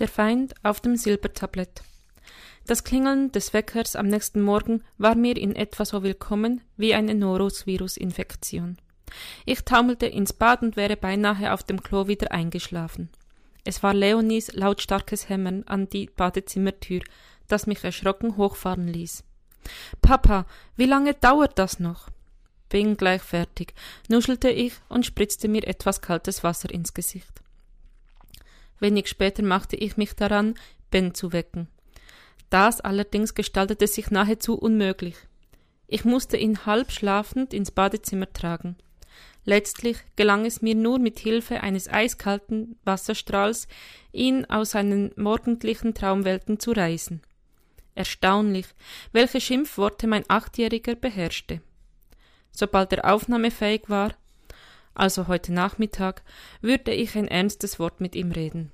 Der Feind auf dem Silbertablett. Das Klingeln des Weckers am nächsten Morgen war mir in etwa so willkommen wie eine Norovirus-Infektion. Ich taumelte ins Bad und wäre beinahe auf dem Klo wieder eingeschlafen. Es war Leonies lautstarkes Hämmern an die Badezimmertür, das mich erschrocken hochfahren ließ. Papa, wie lange dauert das noch? Bin gleich fertig, nuschelte ich und spritzte mir etwas kaltes Wasser ins Gesicht. Wenig später machte ich mich daran, Ben zu wecken. Das allerdings gestaltete sich nahezu unmöglich. Ich musste ihn halb schlafend ins Badezimmer tragen. Letztlich gelang es mir nur mit Hilfe eines eiskalten Wasserstrahls, ihn aus seinen morgendlichen Traumwelten zu reißen. Erstaunlich, welche Schimpfworte mein Achtjähriger beherrschte. Sobald er aufnahmefähig war, also heute Nachmittag, würde ich ein ernstes Wort mit ihm reden.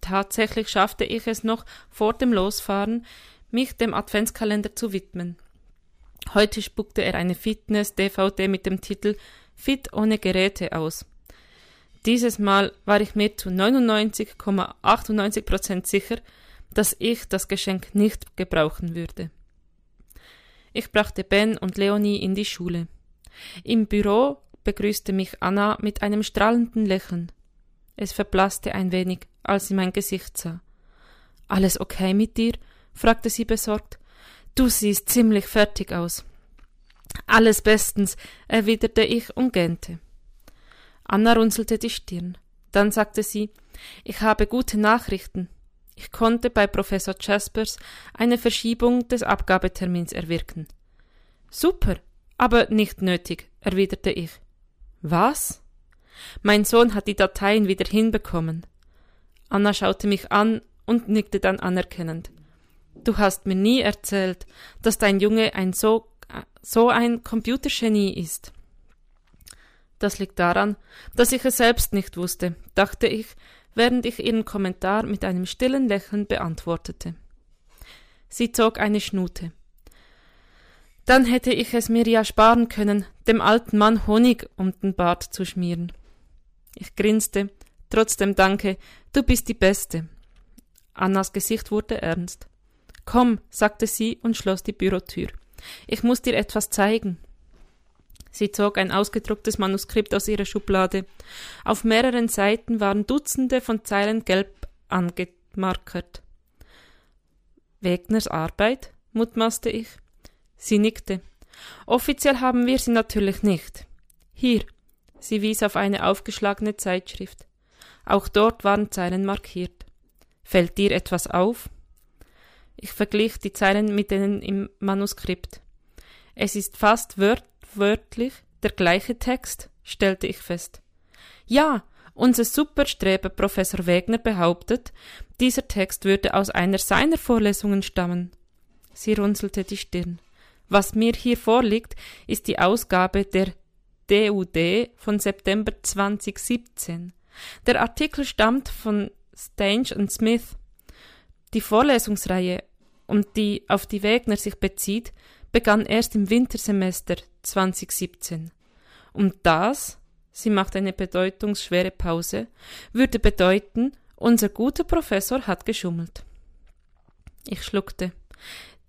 Tatsächlich schaffte ich es noch vor dem Losfahren, mich dem Adventskalender zu widmen. Heute spuckte er eine Fitness-DVD mit dem Titel Fit ohne Geräte aus. Dieses Mal war ich mir zu 99,98 Prozent sicher, dass ich das Geschenk nicht gebrauchen würde. Ich brachte Ben und Leonie in die Schule. Im Büro begrüßte mich Anna mit einem strahlenden Lächeln. Es verblasste ein wenig, als sie mein Gesicht sah. Alles okay mit dir? fragte sie besorgt. Du siehst ziemlich fertig aus. Alles bestens, erwiderte ich und gähnte. Anna runzelte die Stirn. Dann sagte sie, ich habe gute Nachrichten. Ich konnte bei Professor Jaspers eine Verschiebung des Abgabetermins erwirken. Super, aber nicht nötig, erwiderte ich. Was? Mein Sohn hat die Dateien wieder hinbekommen. Anna schaute mich an und nickte dann anerkennend. Du hast mir nie erzählt, dass dein Junge ein so, so ein Computergenie ist. Das liegt daran, dass ich es selbst nicht wusste, dachte ich, während ich ihren Kommentar mit einem stillen Lächeln beantwortete. Sie zog eine Schnute. Dann hätte ich es mir ja sparen können, dem alten Mann Honig um den Bart zu schmieren. Ich grinste. Trotzdem danke, du bist die Beste. Annas Gesicht wurde ernst. Komm, sagte sie und schloss die Bürotür. Ich muss dir etwas zeigen. Sie zog ein ausgedrucktes Manuskript aus ihrer Schublade. Auf mehreren Seiten waren Dutzende von Zeilen gelb angemarkert. Wegners Arbeit? mutmaßte ich. Sie nickte. Offiziell haben wir sie natürlich nicht. Hier. Sie wies auf eine aufgeschlagene Zeitschrift. Auch dort waren Zeilen markiert. Fällt dir etwas auf? Ich verglich die Zeilen mit denen im Manuskript. Es ist fast wört wörtlich der gleiche Text, stellte ich fest. Ja, unser Superstreber Professor Wegner behauptet, dieser Text würde aus einer seiner Vorlesungen stammen. Sie runzelte die Stirn. Was mir hier vorliegt, ist die Ausgabe der DUD von September 2017. Der Artikel stammt von Stange und Smith. Die Vorlesungsreihe, um die auf die Wegner sich bezieht, begann erst im Wintersemester 2017. Und das, sie macht eine bedeutungsschwere Pause, würde bedeuten, unser guter Professor hat geschummelt. Ich schluckte.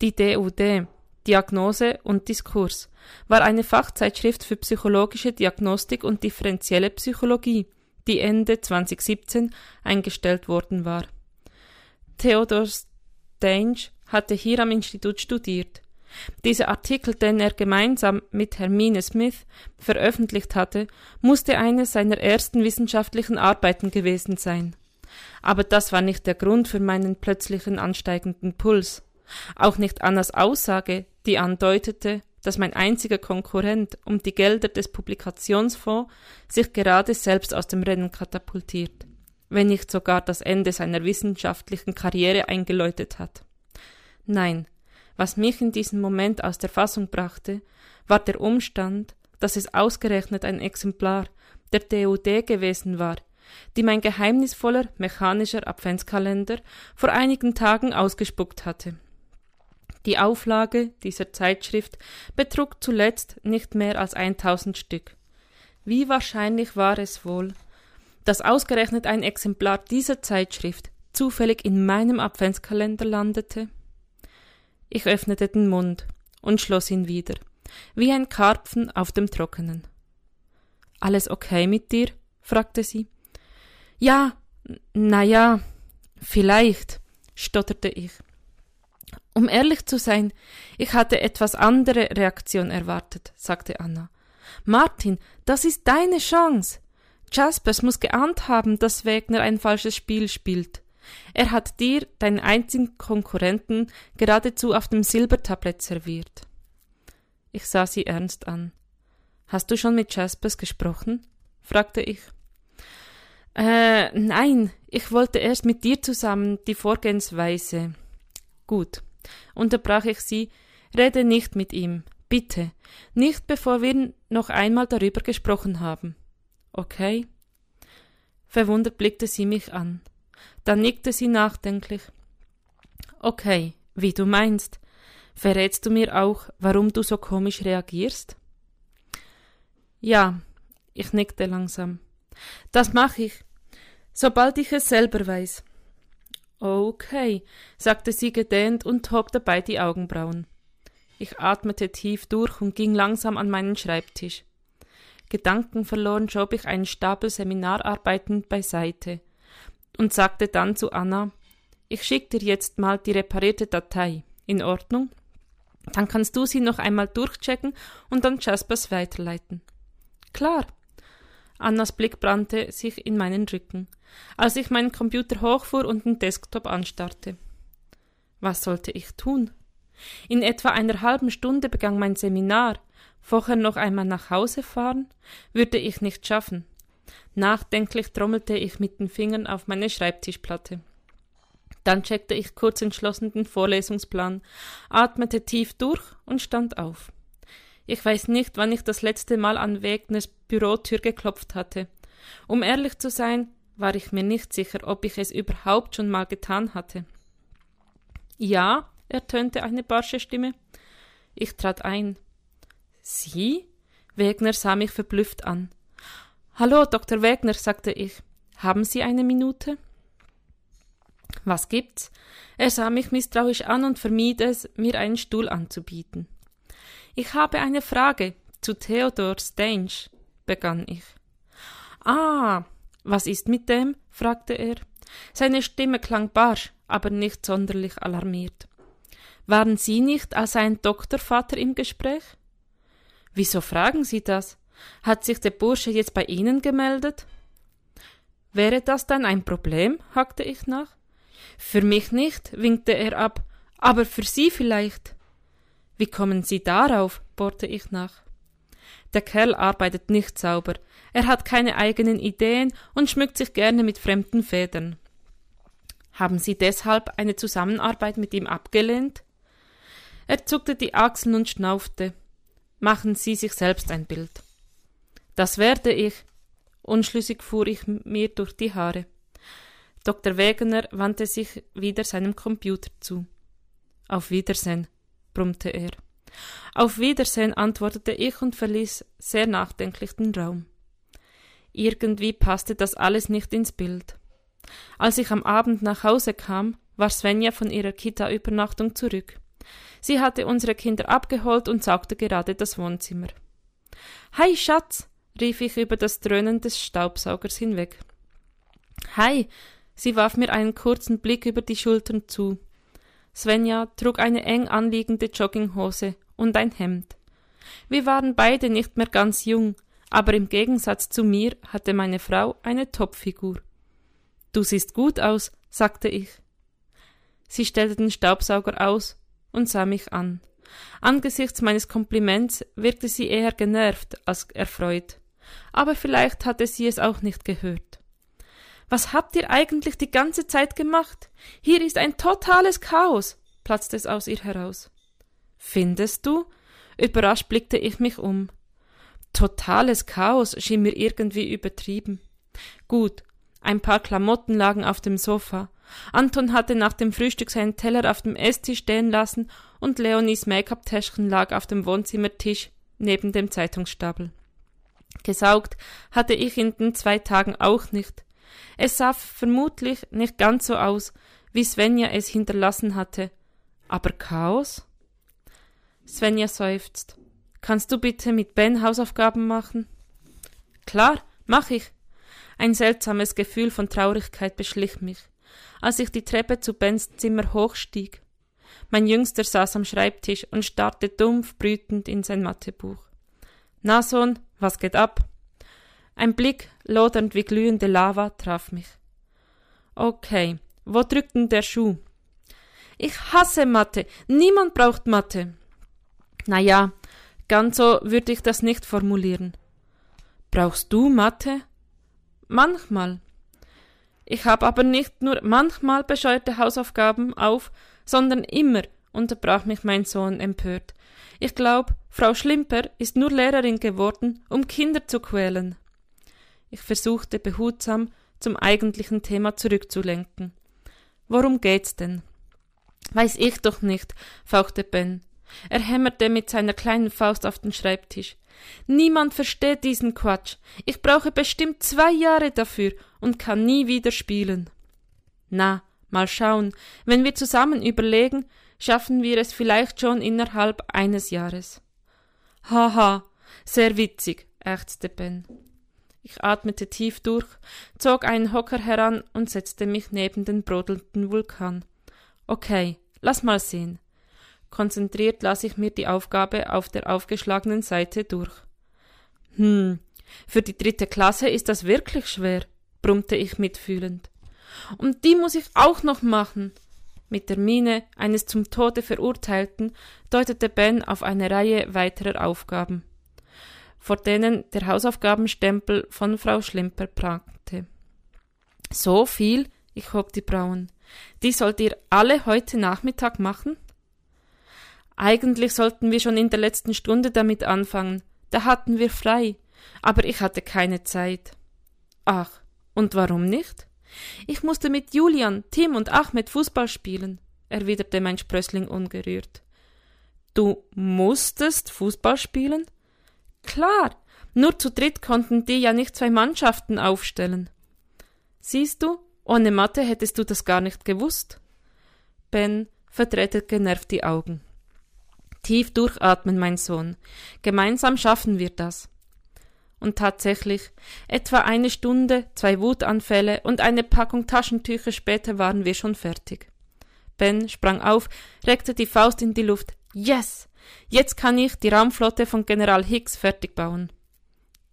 Die DUD, Diagnose und Diskurs war eine Fachzeitschrift für psychologische Diagnostik und differenzielle Psychologie, die Ende 2017 eingestellt worden war. Theodor Stange hatte hier am Institut studiert. Dieser Artikel, den er gemeinsam mit Hermine Smith veröffentlicht hatte, musste eine seiner ersten wissenschaftlichen Arbeiten gewesen sein. Aber das war nicht der Grund für meinen plötzlichen ansteigenden Puls. Auch nicht Annas Aussage, die andeutete, dass mein einziger Konkurrent um die Gelder des Publikationsfonds sich gerade selbst aus dem Rennen katapultiert, wenn nicht sogar das Ende seiner wissenschaftlichen Karriere eingeläutet hat. Nein, was mich in diesem Moment aus der Fassung brachte, war der Umstand, dass es ausgerechnet ein Exemplar der DUD gewesen war, die mein geheimnisvoller mechanischer Adventskalender vor einigen Tagen ausgespuckt hatte. Die Auflage dieser Zeitschrift betrug zuletzt nicht mehr als 1000 Stück. Wie wahrscheinlich war es wohl, dass ausgerechnet ein Exemplar dieser Zeitschrift zufällig in meinem Adventskalender landete? Ich öffnete den Mund und schloss ihn wieder, wie ein Karpfen auf dem Trockenen. Alles okay mit dir? fragte sie. Ja, na ja, vielleicht, stotterte ich. Um ehrlich zu sein, ich hatte etwas andere Reaktion erwartet, sagte Anna. Martin, das ist deine Chance. Jaspers muss geahnt haben, dass Wegner ein falsches Spiel spielt. Er hat dir, deinen einzigen Konkurrenten, geradezu auf dem Silbertablett serviert. Ich sah sie ernst an. Hast du schon mit Jaspers gesprochen? fragte ich. Äh, nein, ich wollte erst mit dir zusammen die Vorgehensweise. Gut, unterbrach ich sie, rede nicht mit ihm, bitte, nicht bevor wir noch einmal darüber gesprochen haben. Okay? Verwundert blickte sie mich an. Dann nickte sie nachdenklich. Okay, wie du meinst. Verrätst du mir auch, warum du so komisch reagierst? Ja, ich nickte langsam. Das mache ich, sobald ich es selber weiß. Okay, sagte sie gedehnt und hob dabei die Augenbrauen. Ich atmete tief durch und ging langsam an meinen Schreibtisch. Gedankenverloren schob ich einen Stapel Seminararbeiten beiseite und sagte dann zu Anna, ich schick dir jetzt mal die reparierte Datei. In Ordnung? Dann kannst du sie noch einmal durchchecken und dann Jaspers weiterleiten. Klar. Annas Blick brannte sich in meinen Rücken, als ich meinen Computer hochfuhr und den Desktop anstarrte. Was sollte ich tun? In etwa einer halben Stunde begann mein Seminar. Vorher noch einmal nach Hause fahren? Würde ich nicht schaffen. Nachdenklich trommelte ich mit den Fingern auf meine Schreibtischplatte. Dann checkte ich kurz entschlossen den Vorlesungsplan, atmete tief durch und stand auf. Ich weiß nicht, wann ich das letzte Mal an Wegners Bürotür geklopft hatte. Um ehrlich zu sein, war ich mir nicht sicher, ob ich es überhaupt schon mal getan hatte. Ja, ertönte eine barsche Stimme. Ich trat ein. Sie? Wegner sah mich verblüfft an. Hallo, Dr. Wegner, sagte ich. Haben Sie eine Minute? Was gibt's? Er sah mich misstrauisch an und vermied es, mir einen Stuhl anzubieten. Ich habe eine Frage zu Theodor Stange, begann ich. Ah, was ist mit dem? fragte er. Seine Stimme klang barsch, aber nicht sonderlich alarmiert. Waren Sie nicht als ein Doktorvater im Gespräch? Wieso fragen Sie das? Hat sich der Bursche jetzt bei Ihnen gemeldet? Wäre das dann ein Problem? hakte ich nach. Für mich nicht, winkte er ab, aber für Sie vielleicht. Wie kommen Sie darauf? bohrte ich nach. Der Kerl arbeitet nicht sauber, er hat keine eigenen Ideen und schmückt sich gerne mit fremden Federn. Haben Sie deshalb eine Zusammenarbeit mit ihm abgelehnt? Er zuckte die Achseln und schnaufte. Machen Sie sich selbst ein Bild. Das werde ich. Unschlüssig fuhr ich mir durch die Haare. Dr. Wegener wandte sich wieder seinem Computer zu. Auf Wiedersehen, brummte er. Auf Wiedersehen, antwortete ich und verließ sehr nachdenklich den Raum. Irgendwie passte das alles nicht ins Bild. Als ich am Abend nach Hause kam, war Svenja von ihrer Kita-Übernachtung zurück. Sie hatte unsere Kinder abgeholt und saugte gerade das Wohnzimmer. Hi, Schatz, rief ich über das Dröhnen des Staubsaugers hinweg. Hi, sie warf mir einen kurzen Blick über die Schultern zu. Svenja trug eine eng anliegende Jogginghose und ein Hemd. Wir waren beide nicht mehr ganz jung, aber im Gegensatz zu mir hatte meine Frau eine Topfigur. Du siehst gut aus, sagte ich. Sie stellte den Staubsauger aus und sah mich an. Angesichts meines Kompliments wirkte sie eher genervt als erfreut. Aber vielleicht hatte sie es auch nicht gehört. Was habt ihr eigentlich die ganze Zeit gemacht? Hier ist ein totales Chaos, platzte es aus ihr heraus. Findest du? Überrascht blickte ich mich um. Totales Chaos schien mir irgendwie übertrieben. Gut, ein paar Klamotten lagen auf dem Sofa. Anton hatte nach dem Frühstück seinen Teller auf dem Esstisch stehen lassen und Leonies Make-up-Täschchen lag auf dem Wohnzimmertisch neben dem Zeitungsstapel. Gesaugt hatte ich in den zwei Tagen auch nicht. Es sah vermutlich nicht ganz so aus, wie Svenja es hinterlassen hatte. Aber Chaos? Svenja seufzt. Kannst du bitte mit Ben Hausaufgaben machen? Klar, mach ich. Ein seltsames Gefühl von Traurigkeit beschlich mich, als ich die Treppe zu Bens Zimmer hochstieg. Mein Jüngster saß am Schreibtisch und starrte dumpf brütend in sein Mathebuch. Na, Sohn, was geht ab? Ein Blick, lodernd wie glühende Lava, traf mich. Okay, wo drückt denn der Schuh? Ich hasse Mathe. Niemand braucht Mathe. Na ja, ganz so würde ich das nicht formulieren. Brauchst du Mathe? Manchmal. Ich habe aber nicht nur manchmal bescheuerte Hausaufgaben auf, sondern immer, unterbrach mich mein Sohn empört. Ich glaub, Frau Schlimper ist nur Lehrerin geworden, um Kinder zu quälen. Ich versuchte behutsam zum eigentlichen Thema zurückzulenken. Worum geht's denn? Weiß ich doch nicht, fauchte Ben. Er hämmerte mit seiner kleinen Faust auf den Schreibtisch. Niemand versteht diesen Quatsch. Ich brauche bestimmt zwei Jahre dafür und kann nie wieder spielen. Na, mal schauen. Wenn wir zusammen überlegen, schaffen wir es vielleicht schon innerhalb eines Jahres. Haha, sehr witzig, ächzte Ben. Ich atmete tief durch, zog einen Hocker heran und setzte mich neben den brodelnden Vulkan. Okay, lass mal sehen. Konzentriert las ich mir die Aufgabe auf der aufgeschlagenen Seite durch. Hm, für die dritte Klasse ist das wirklich schwer, brummte ich mitfühlend. Und die muss ich auch noch machen. Mit der Miene eines zum Tode Verurteilten deutete Ben auf eine Reihe weiterer Aufgaben, vor denen der Hausaufgabenstempel von Frau Schlimper prangte. So viel? Ich hob die Brauen. Die sollt ihr alle heute Nachmittag machen? Eigentlich sollten wir schon in der letzten Stunde damit anfangen. Da hatten wir frei. Aber ich hatte keine Zeit. Ach, und warum nicht? Ich musste mit Julian, Tim und Ahmed Fußball spielen, erwiderte mein Sprössling ungerührt. Du musstest Fußball spielen? Klar, nur zu dritt konnten die ja nicht zwei Mannschaften aufstellen. Siehst du, ohne Mathe hättest du das gar nicht gewusst. Ben verdrehte genervt die Augen. Tief durchatmen, mein Sohn. Gemeinsam schaffen wir das. Und tatsächlich, etwa eine Stunde, zwei Wutanfälle und eine Packung Taschentücher später waren wir schon fertig. Ben sprang auf, reckte die Faust in die Luft. Yes! Jetzt kann ich die Raumflotte von General Hicks fertig bauen.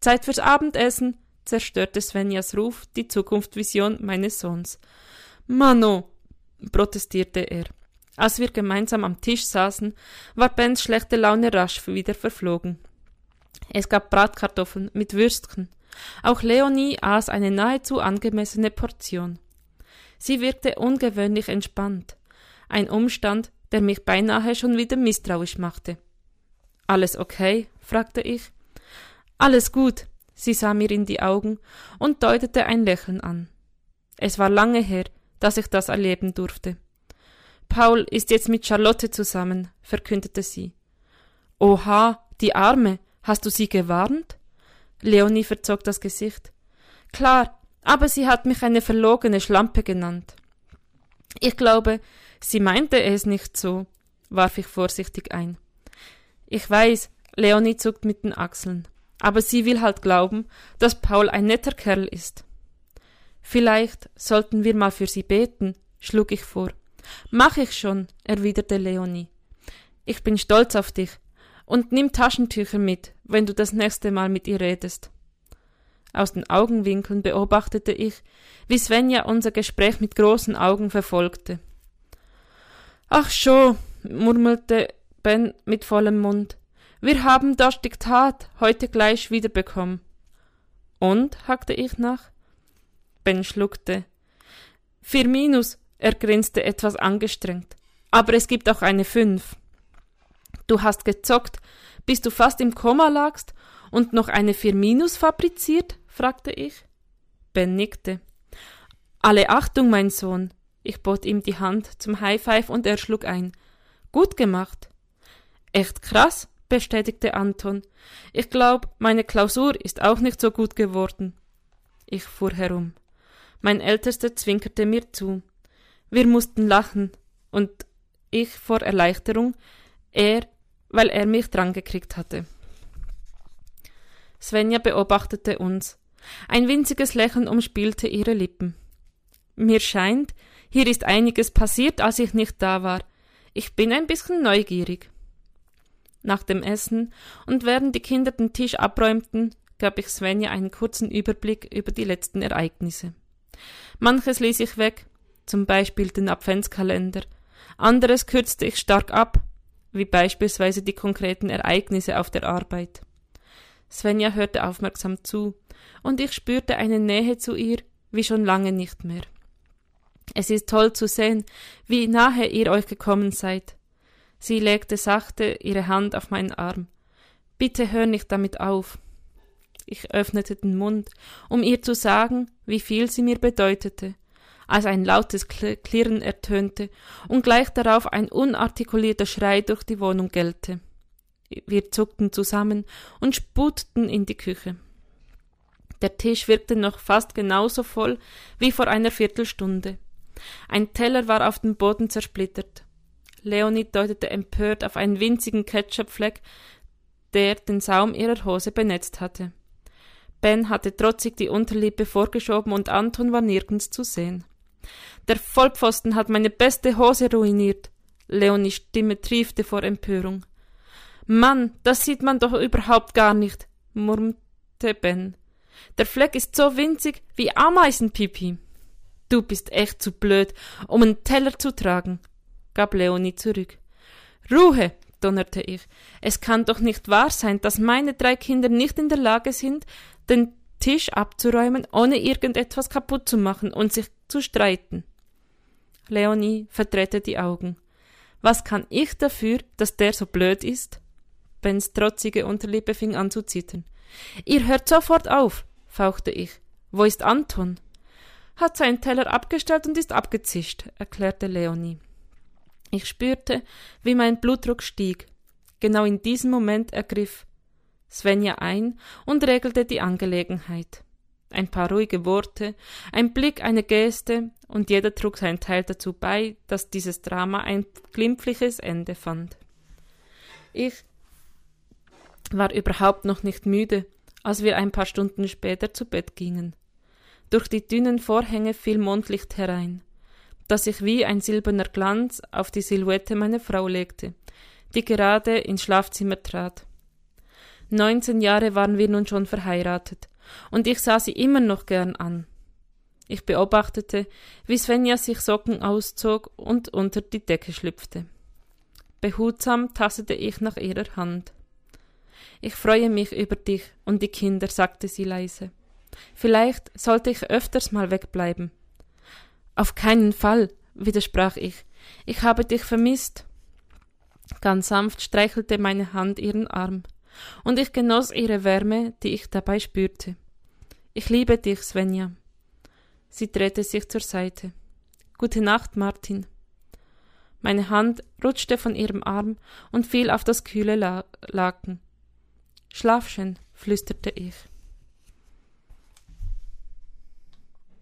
Zeit fürs Abendessen, zerstörte Svenjas Ruf die Zukunftsvision meines Sohns. Mano, protestierte er. Als wir gemeinsam am Tisch saßen, war Bens schlechte Laune rasch wieder verflogen. Es gab Bratkartoffeln mit Würstchen. Auch Leonie aß eine nahezu angemessene Portion. Sie wirkte ungewöhnlich entspannt, ein Umstand, der mich beinahe schon wieder misstrauisch machte. Alles okay? fragte ich. Alles gut. Sie sah mir in die Augen und deutete ein Lächeln an. Es war lange her, dass ich das erleben durfte. Paul ist jetzt mit Charlotte zusammen, verkündete sie. Oha, die Arme, hast du sie gewarnt? Leonie verzog das Gesicht. Klar, aber sie hat mich eine verlogene Schlampe genannt. Ich glaube, sie meinte es nicht so, warf ich vorsichtig ein. Ich weiß, Leonie zuckt mit den Achseln, aber sie will halt glauben, dass Paul ein netter Kerl ist. Vielleicht sollten wir mal für sie beten, schlug ich vor. Mach ich schon, erwiderte Leonie. Ich bin stolz auf dich. Und nimm Taschentücher mit, wenn du das nächste Mal mit ihr redest. Aus den Augenwinkeln beobachtete ich, wie Svenja unser Gespräch mit großen Augen verfolgte. Ach scho, murmelte Ben mit vollem Mund. Wir haben das Diktat heute gleich wiederbekommen. Und? hackte ich nach. Ben schluckte. Vier Minus, er grinste etwas angestrengt. Aber es gibt auch eine Fünf. Du hast gezockt, bis du fast im Koma lagst und noch eine Vier Minus fabriziert? fragte ich. Ben nickte. Alle Achtung, mein Sohn. Ich bot ihm die Hand zum High Five und er schlug ein. Gut gemacht. Echt krass, bestätigte Anton. Ich glaub, meine Klausur ist auch nicht so gut geworden. Ich fuhr herum. Mein Ältester zwinkerte mir zu. Wir mussten lachen, und ich vor Erleichterung, er, weil er mich drangekriegt hatte. Svenja beobachtete uns. Ein winziges Lächeln umspielte ihre Lippen. Mir scheint, hier ist einiges passiert, als ich nicht da war. Ich bin ein bisschen neugierig. Nach dem Essen und während die Kinder den Tisch abräumten, gab ich Svenja einen kurzen Überblick über die letzten Ereignisse. Manches ließ ich weg, zum Beispiel den Adventskalender, anderes kürzte ich stark ab, wie beispielsweise die konkreten Ereignisse auf der Arbeit. Svenja hörte aufmerksam zu, und ich spürte eine Nähe zu ihr wie schon lange nicht mehr. Es ist toll zu sehen, wie nahe ihr euch gekommen seid. Sie legte sachte ihre Hand auf meinen Arm. Bitte hör nicht damit auf. Ich öffnete den Mund, um ihr zu sagen, wie viel sie mir bedeutete, als ein lautes Klirren ertönte und gleich darauf ein unartikulierter Schrei durch die Wohnung gellte. Wir zuckten zusammen und sputeten in die Küche. Der Tisch wirkte noch fast genauso voll wie vor einer Viertelstunde. Ein Teller war auf dem Boden zersplittert. Leonie deutete empört auf einen winzigen Ketchupfleck, der den Saum ihrer Hose benetzt hatte. Ben hatte trotzig die Unterlippe vorgeschoben und Anton war nirgends zu sehen. Der Vollpfosten hat meine beste Hose ruiniert. Leonies Stimme triefte vor Empörung. Mann, das sieht man doch überhaupt gar nicht, murmelte Ben. Der Fleck ist so winzig wie Ameisenpipi. Du bist echt zu blöd, um einen Teller zu tragen, gab Leonie zurück. Ruhe, donnerte ich. Es kann doch nicht wahr sein, dass meine drei Kinder nicht in der Lage sind, den Tisch abzuräumen, ohne irgendetwas kaputt zu machen und sich zu streiten. Leonie verdrehte die Augen. Was kann ich dafür, dass der so blöd ist? Bens trotzige Unterlippe fing an zu zittern. Ihr hört sofort auf, fauchte ich. Wo ist Anton? Hat seinen Teller abgestellt und ist abgezischt, erklärte Leonie. Ich spürte, wie mein Blutdruck stieg. Genau in diesem Moment ergriff Svenja ein und regelte die Angelegenheit. Ein paar ruhige Worte, ein Blick, eine Geste, und jeder trug seinen Teil dazu bei, dass dieses Drama ein glimpfliches Ende fand. Ich war überhaupt noch nicht müde, als wir ein paar Stunden später zu Bett gingen. Durch die dünnen Vorhänge fiel Mondlicht herein, das sich wie ein silberner Glanz auf die Silhouette meiner Frau legte, die gerade ins Schlafzimmer trat. Neunzehn Jahre waren wir nun schon verheiratet, und ich sah sie immer noch gern an. Ich beobachtete, wie Svenja sich Socken auszog und unter die Decke schlüpfte. Behutsam tastete ich nach ihrer Hand. Ich freue mich über dich und die Kinder, sagte sie leise. Vielleicht sollte ich öfters mal wegbleiben. Auf keinen Fall, widersprach ich. Ich habe dich vermisst. Ganz sanft streichelte meine Hand ihren Arm und ich genoss ihre Wärme, die ich dabei spürte. Ich liebe dich, Svenja. Sie drehte sich zur Seite. Gute Nacht, Martin. Meine Hand rutschte von ihrem Arm und fiel auf das kühle La Laken. Schlaf schön, flüsterte ich.